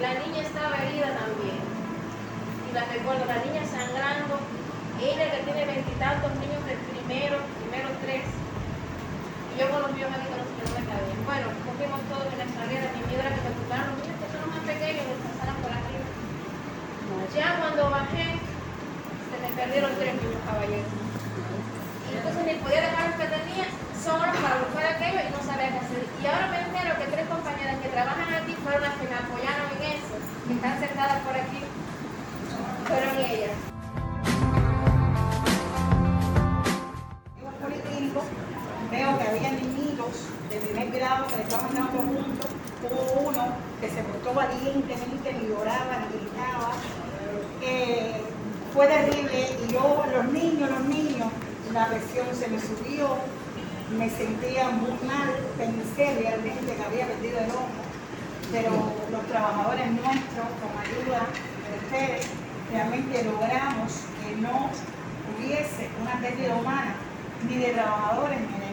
la niña. Estaba herida también. Y la recuerdo, la niña sangrando, ella que tiene veintitantos niños del primero, primero tres, y yo con los míos médicos no sé qué no me cabían. Bueno, cogimos todo en la escalera, mi miedo era que me ocuparan los niños que son los más pequeños, los pasaran por arriba. Ya cuando bajé, se me perdieron tres niños caballeros. Y entonces ni podía dejar los que tenía solo para buscar aquello y no sabía qué hacer. Y ahora me entero que tres compañeras que trabajan aquí fueron las que me apoyaron en eso, por aquí, fueron ellas. Digo, policlínico, veo que había niñitos de primer grado que le estaban dando juntos. Hubo uno que se portó valientemente, ni lloraba, ni gritaba. Fue terrible y yo, los niños, los niños, la presión se me subió, me sentía muy mal, pensé realmente que había perdido el ojo, pero los trabajadores nuestros, con ayuda de ustedes, realmente logramos que no hubiese una pérdida humana, ni de trabajadores ni de.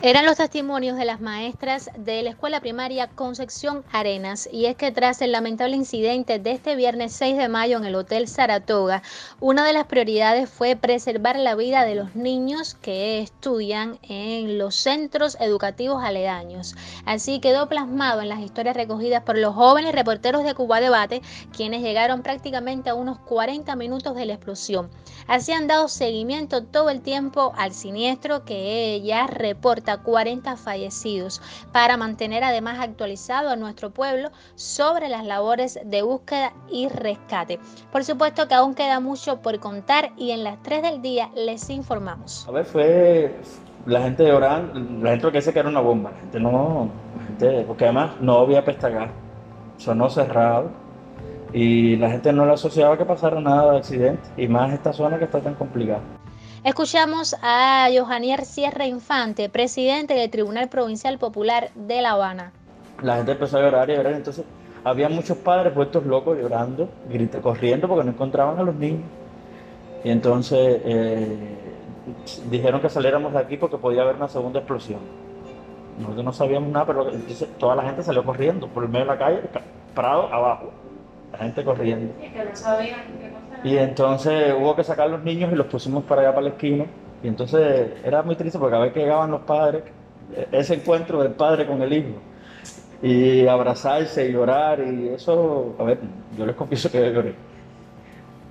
Eran los testimonios de las maestras de la escuela primaria Concepción Arenas y es que tras el lamentable incidente de este viernes 6 de mayo en el Hotel Saratoga, una de las prioridades fue preservar la vida de los niños que estudian en los centros educativos aledaños. Así quedó plasmado en las historias recogidas por los jóvenes reporteros de Cuba Debate, quienes llegaron prácticamente a unos 40 minutos de la explosión. Así han dado seguimiento todo el tiempo al siniestro que ya reporta 40 fallecidos para mantener además actualizado a nuestro pueblo sobre las labores de búsqueda y rescate. Por supuesto que aún queda mucho por contar y en las 3 del día les informamos. A ver, fue la gente llorando, la gente que dice que era una bomba, la gente no, gente, porque además no había pestagar, sonó cerrado y la gente no le asociaba que pasara nada de accidente y más esta zona que está tan complicada. Escuchamos a Johanier Sierra Infante, presidente del Tribunal Provincial Popular de La Habana. La gente empezó a llorar y llorar, entonces había muchos padres puestos locos llorando, grita- corriendo porque no encontraban a los niños. Y entonces eh, dijeron que saliéramos de aquí porque podía haber una segunda explosión. Nosotros no sabíamos nada, pero entonces toda la gente salió corriendo por el medio de la calle, ca- Prado abajo, la gente corriendo. Y que no sabían qué. Y entonces hubo que sacar los niños y los pusimos para allá, para la esquina. Y entonces era muy triste porque a ver que llegaban los padres, e- ese encuentro del padre con el hijo, y abrazarse y llorar, y eso, a ver, yo les confieso que yo lloré.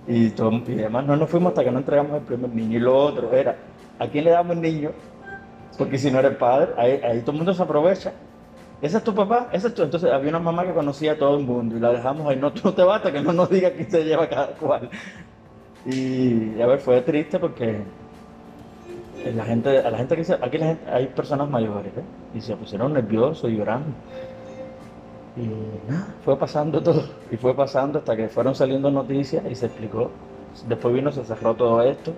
Y, todo- y además no nos fuimos hasta que no entregamos el primer niño. Y lo otro era, ¿a quién le damos el niño? Porque si no eres padre, ahí, ahí todo el mundo se aprovecha. ¿Ese es tu papá? ¿Ese es tu? Entonces había una mamá que conocía a todo el mundo y la dejamos ahí. No, tú no te basta que no nos diga quién se lleva cada cual. Y a ver, fue triste porque la gente, a la gente que se, aquí la gente, hay personas mayores ¿eh? y se pusieron nerviosos y llorando. Y nada, fue pasando todo. Y fue pasando hasta que fueron saliendo noticias y se explicó. Después vino, se cerró todo esto.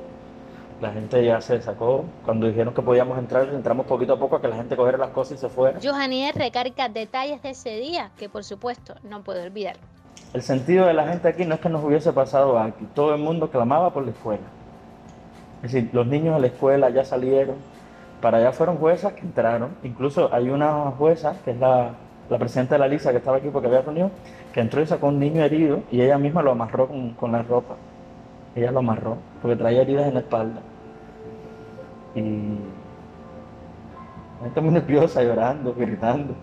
La gente ya se sacó. Cuando dijeron que podíamos entrar, entramos poquito a poco a que la gente cogiera las cosas y se fuera. Johanier recarga detalles de ese día que por supuesto no puedo olvidar. El sentido de la gente aquí no es que nos hubiese pasado aquí. Todo el mundo clamaba por la escuela. Es decir, los niños de la escuela ya salieron. Para allá fueron juezas que entraron. Incluso hay una jueza, que es la, la presidenta de la Lisa, que estaba aquí porque había reunión, que entró y sacó un niño herido y ella misma lo amarró con, con la ropa. Ella lo amarró porque traía heridas en la espalda. Y gente muy nerviosa, llorando, gritando.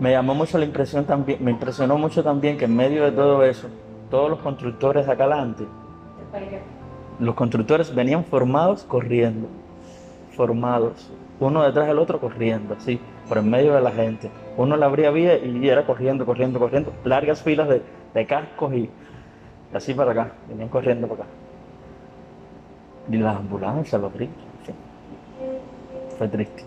Me llamó mucho la impresión también, me impresionó mucho también que en medio de todo eso, todos los constructores acá adelante, los constructores venían formados corriendo, formados, uno detrás del otro corriendo, así. por en medio de la gente. Uno le abría vía y era corriendo, corriendo, corriendo. Largas filas de cascos y así para acá. Venían corriendo para acá. Y las ambulancias, los gritos. sí. Fue triste.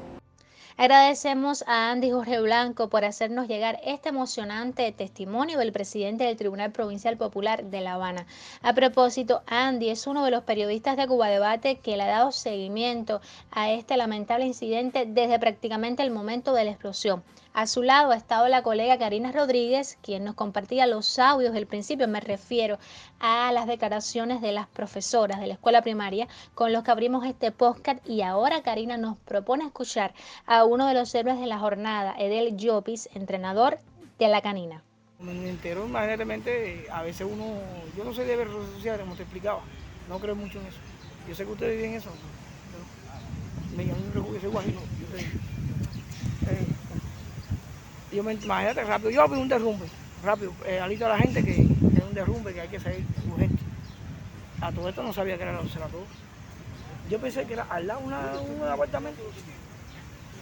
Agradecemos a Andy Jorge Blanco por hacernos llegar este emocionante testimonio del presidente del Tribunal Provincial Popular de La Habana. A propósito, Andy es uno de los periodistas de Cuba Debate que le ha dado seguimiento a este lamentable incidente desde prácticamente el momento de la explosión. A su lado ha estado la colega Karina Rodríguez, quien nos compartía los audios del principio, me refiero a las declaraciones de las profesoras de la escuela primaria con los que abrimos este podcast y ahora Karina nos propone escuchar a uno de los héroes de la jornada, Edel Llopis, entrenador de la canina. Me entero inmediatamente, a veces uno, yo no sé de redes sociales, como te explicaba, no creo mucho en eso. Yo sé que ustedes viven eso, pero me llaman un soy guajiro, yo sé. Eh, yo me imagínate rápido, yo vi un derrumbe, rápido, eh, alito a la gente que es un derrumbe que hay que salir urgente. A todo esto no sabía que era la observatorio. Yo pensé que era al lado una, un apartamento.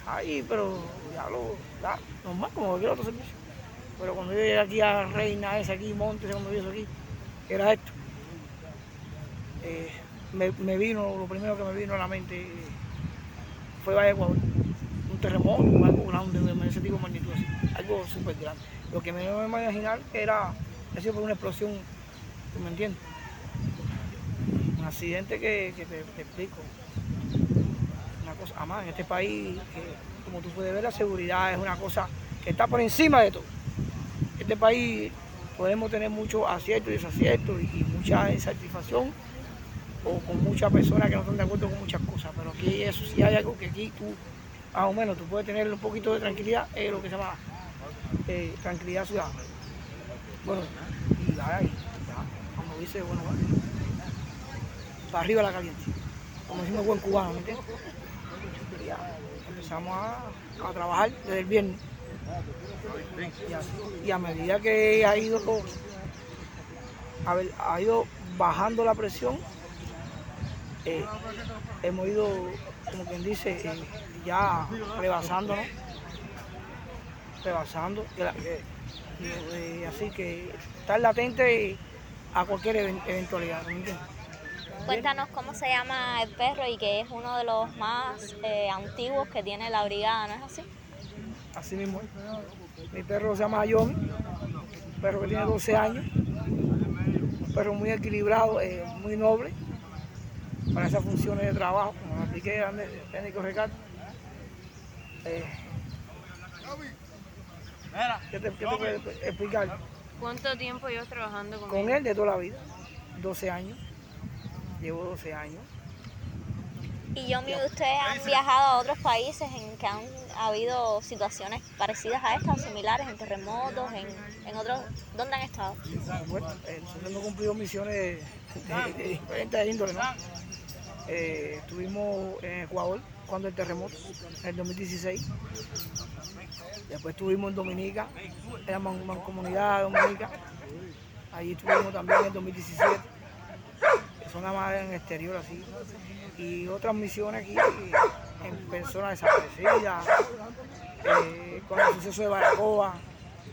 Ahí, pero ya lo, ya, normal, como cualquier otro servicio. Pero cuando yo llegué aquí a Reina, ese aquí, Montes, cuando vi eso aquí, era esto. Eh, me, me vino, lo primero que me vino a la mente fue Valle Ecuador. Un terremoto, grande de magnitud algo súper grande. Lo que me iba a imaginar era, sido por una explosión, ¿tú me entiendes? Un accidente que, te, explico. Una cosa, además, en este país, que, como tú puedes ver, la seguridad es una cosa que está por encima de todo. Este país podemos tener muchos aciertos y desaciertos y, y mucha insatisfacción o con muchas personas que no están de acuerdo con muchas cosas, pero aquí eso sí hay algo que aquí tú, más o menos, tú puedes tener un poquito de tranquilidad, es lo que se llama eh, tranquilidad ciudadana. Bueno, y ahí, como dice, bueno, para arriba la caliente, como decimos buen cubano, ¿me entiendes? Ya, empezamos a, trabajar desde el viernes. Y a, y a medida que ha ido, a ver, ha ido bajando la presión, eh, hemos ido, como quien dice, eh, ya rebasando, y la- eh, y, así que estar latente a cualquier even- eventualidad. Cuéntanos cómo se llama el perro y que es uno de los más eh, antiguos que tiene la brigada, ¿no es así? Así mismo. Mi perro se llama Yomi, un perro que tiene 12 años, un perro muy equilibrado, eh, muy noble para esas funciones de trabajo, como me expliqué antes, técnico recato. Eh, ¿Qué te, qué te puedo explicar? ¿Cuánto tiempo llevas trabajando con, Con él de toda la vida, 12 años, llevo 12 años. Y Yomi, ustedes han viajado a otros países en que han habido situaciones parecidas a estas o similares, en terremotos, en, en otros... ¿Dónde han estado? Bueno, nosotros hemos cumplido misiones de, de- de diferentes índole, ¿no? Eh, estuvimos en Ecuador cuando el terremoto, en el 2016. Después estuvimos en Dominica, en la man- mancomunidad Dominica. Allí estuvimos también en el 2017. Son más en el exterior así. Y otras misiones aquí en personas desaparecidas, eh, con el suceso de Baracoa.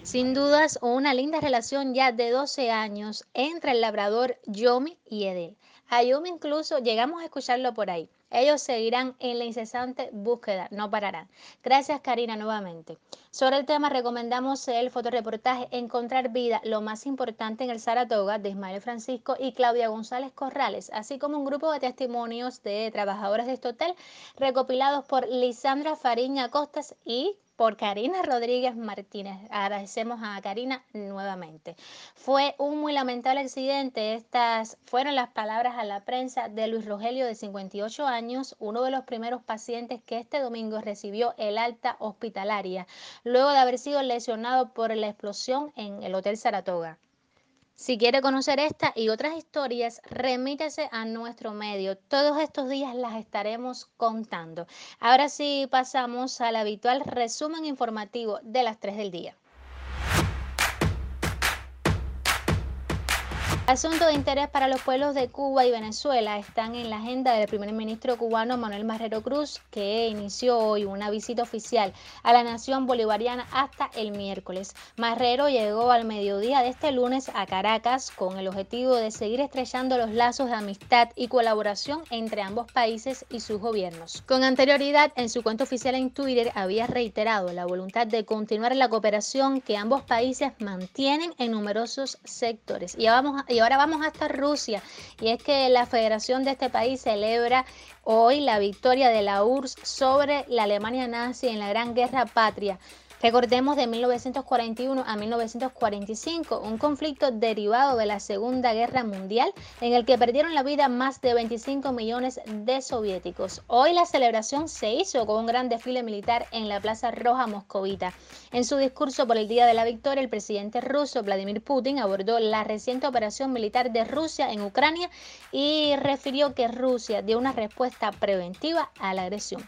Sin dudas, una linda relación ya de 12 años entre el labrador Yomi y Edel. A Yomi incluso llegamos a escucharlo por ahí. Ellos seguirán en la incesante búsqueda, no pararán. Gracias Karina nuevamente. Sobre el tema recomendamos el fotoreportaje Encontrar vida, lo más importante en el Saratoga de Ismael Francisco y Claudia González Corrales, así como un grupo de testimonios de trabajadores de este hotel recopilados por Lisandra Fariña Costas y por Karina Rodríguez Martínez. Agradecemos a Karina nuevamente. Fue un muy lamentable accidente. Estas fueron las palabras a la prensa de Luis Rogelio, de 58 años, uno de los primeros pacientes que este domingo recibió el alta hospitalaria, luego de haber sido lesionado por la explosión en el Hotel Saratoga. Si quiere conocer esta y otras historias, remítese a nuestro medio. Todos estos días las estaremos contando. Ahora sí pasamos al habitual resumen informativo de las 3 del día. Asuntos de interés para los pueblos de Cuba y Venezuela están en la agenda del primer ministro cubano Manuel Marrero Cruz, que inició hoy una visita oficial a la nación bolivariana hasta el miércoles. Marrero llegó al mediodía de este lunes a Caracas con el objetivo de seguir estrechando los lazos de amistad y colaboración entre ambos países y sus gobiernos. Con anterioridad, en su cuenta oficial en Twitter había reiterado la voluntad de continuar la cooperación que ambos países mantienen en numerosos sectores. Y vamos a y ahora vamos hasta Rusia. Y es que la federación de este país celebra hoy la victoria de la URSS sobre la Alemania nazi en la Gran Guerra Patria. Recordemos de 1941 a 1945, un conflicto derivado de la Segunda Guerra Mundial en el que perdieron la vida más de 25 millones de soviéticos. Hoy la celebración se hizo con un gran desfile militar en la Plaza Roja Moscovita. En su discurso por el Día de la Victoria, el presidente ruso Vladimir Putin abordó la reciente operación militar de Rusia en Ucrania y refirió que Rusia dio una respuesta preventiva a la agresión.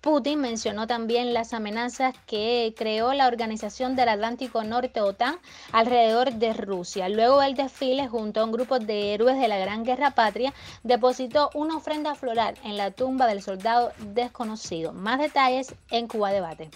Putin mencionó también las amenazas que creó la Organización del Atlántico Norte OTAN alrededor de Rusia. Luego del desfile, junto a un grupo de héroes de la Gran Guerra Patria, depositó una ofrenda floral en la tumba del soldado desconocido. Más detalles en Cuba Debate.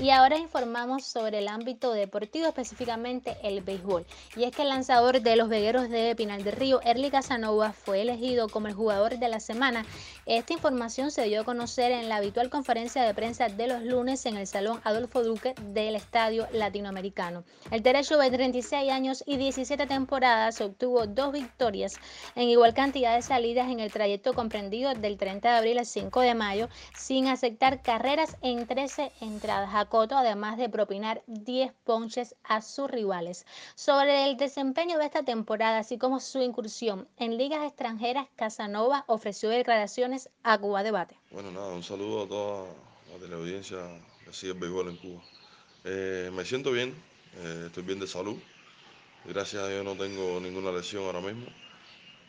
Y ahora informamos sobre el ámbito deportivo, específicamente el béisbol. Y es que el lanzador de los vegueros de Pinal del Río, Erly Casanova, fue elegido como el jugador de la semana. Esta información se dio a conocer en la habitual conferencia de prensa de los lunes en el Salón Adolfo Duque del Estadio Latinoamericano. El derecho de 36 años y 17 temporadas obtuvo dos victorias en igual cantidad de salidas en el trayecto comprendido del 30 de abril al 5 de mayo, sin aceptar carreras en 13 entradas Coto, además de propinar 10 ponches a sus rivales. Sobre el desempeño de esta temporada, así como su incursión en ligas extranjeras, Casanova ofreció declaraciones a Cuba Debate. Bueno, nada, un saludo a toda la teleaudiencia que sigue el béisbol en Cuba. Eh, me siento bien, eh, estoy bien de salud. Gracias a Dios no tengo ninguna lesión ahora mismo.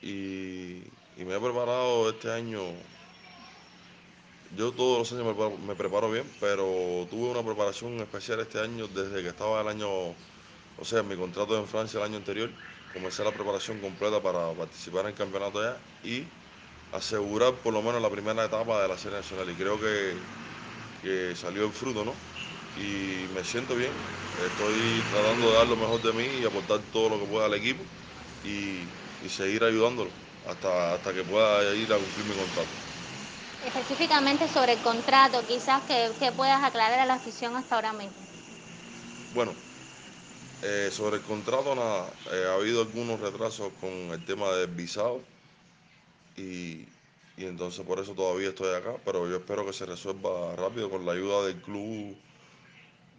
Y, y me he preparado este año yo todos los años me preparo, bien, pero tuve una preparación especial este año desde que estaba el año, o sea, mi contrato en Francia el año anterior. Comencé la preparación completa para participar en el campeonato allá y asegurar por lo menos la primera etapa de la serie nacional. Y creo que, que salió el fruto, ¿no? Y me siento bien. Estoy tratando de dar lo mejor de mí y aportar todo lo que pueda al equipo y, y seguir ayudándolo hasta, hasta que pueda ir a cumplir mi contrato. Específicamente sobre el contrato, quizás que, puedas aclarar a la afición hasta ahora mismo. Bueno, eh, sobre el contrato nada, eh, ha habido algunos retrasos con el tema del visado y, y, entonces por eso todavía estoy acá, pero yo espero que se resuelva rápido con la ayuda del club,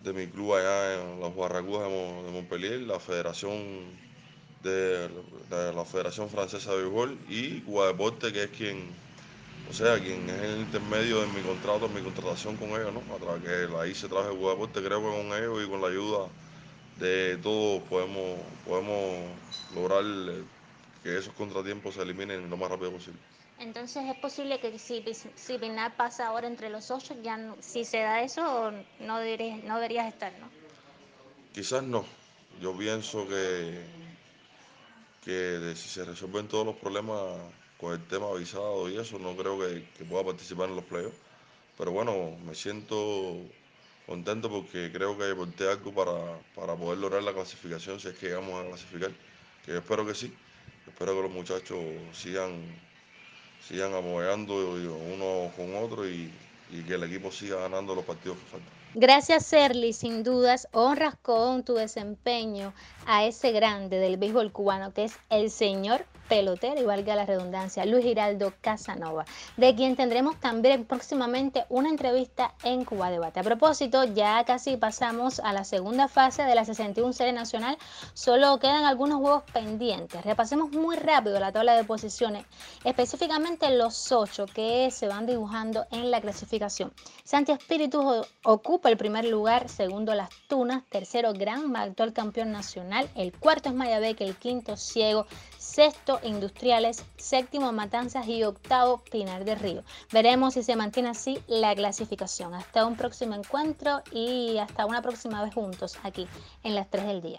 de mi club allá en los Barracúas de, Montpellier, la Federación de, la Federación Francesa de Béisbol y Guadeporte, que es quien o sea, quien es el intermedio de mi contrato, mi contratación con ellos, ¿no? A través que la hice traje de creo que con ellos y con la ayuda de todos podemos, podemos lograr eh, que esos contratiempos se eliminen lo más rápido posible. Entonces es posible que si, si pasa ahora entre los ocho, ya si se da eso, no deberías, no deberías estar, ¿no? Quizás no. Yo pienso que, que si se resuelven todos los problemas con el tema avisado y eso, no creo que, pueda participar en los playoffs. Pero bueno, me siento contento porque creo que aporté algo para, para poder lograr la clasificación si es que llegamos a clasificar. Que yo espero que sí. Espero que los muchachos sigan, sigan apoyando uno con otro y, y que el equipo siga ganando los partidos que faltan. Gracias, Serly. Sin dudas, honras con tu desempeño a ese grande del béisbol cubano que es el señor pelotero y valga la redundancia, Luis Giraldo Casanova, de quien tendremos también próximamente una entrevista en Cuba Debate. A propósito, ya casi pasamos a la segunda fase de la 61 Serie Nacional, solo quedan algunos juegos pendientes. Repasemos muy rápido la tabla de posiciones, específicamente los ocho que se van dibujando en la clasificación. Santi Espíritu ocupa el primer lugar, segundo Las Tunas, tercero Gran, actual campeón nacional, el cuarto es Mayabeque, el quinto Ciego, sexto Industriales, séptimo Matanzas y octavo Pinar del Río. Veremos si se mantiene así la clasificación. Hasta un próximo encuentro y hasta una próxima vez juntos aquí en las 3 del día.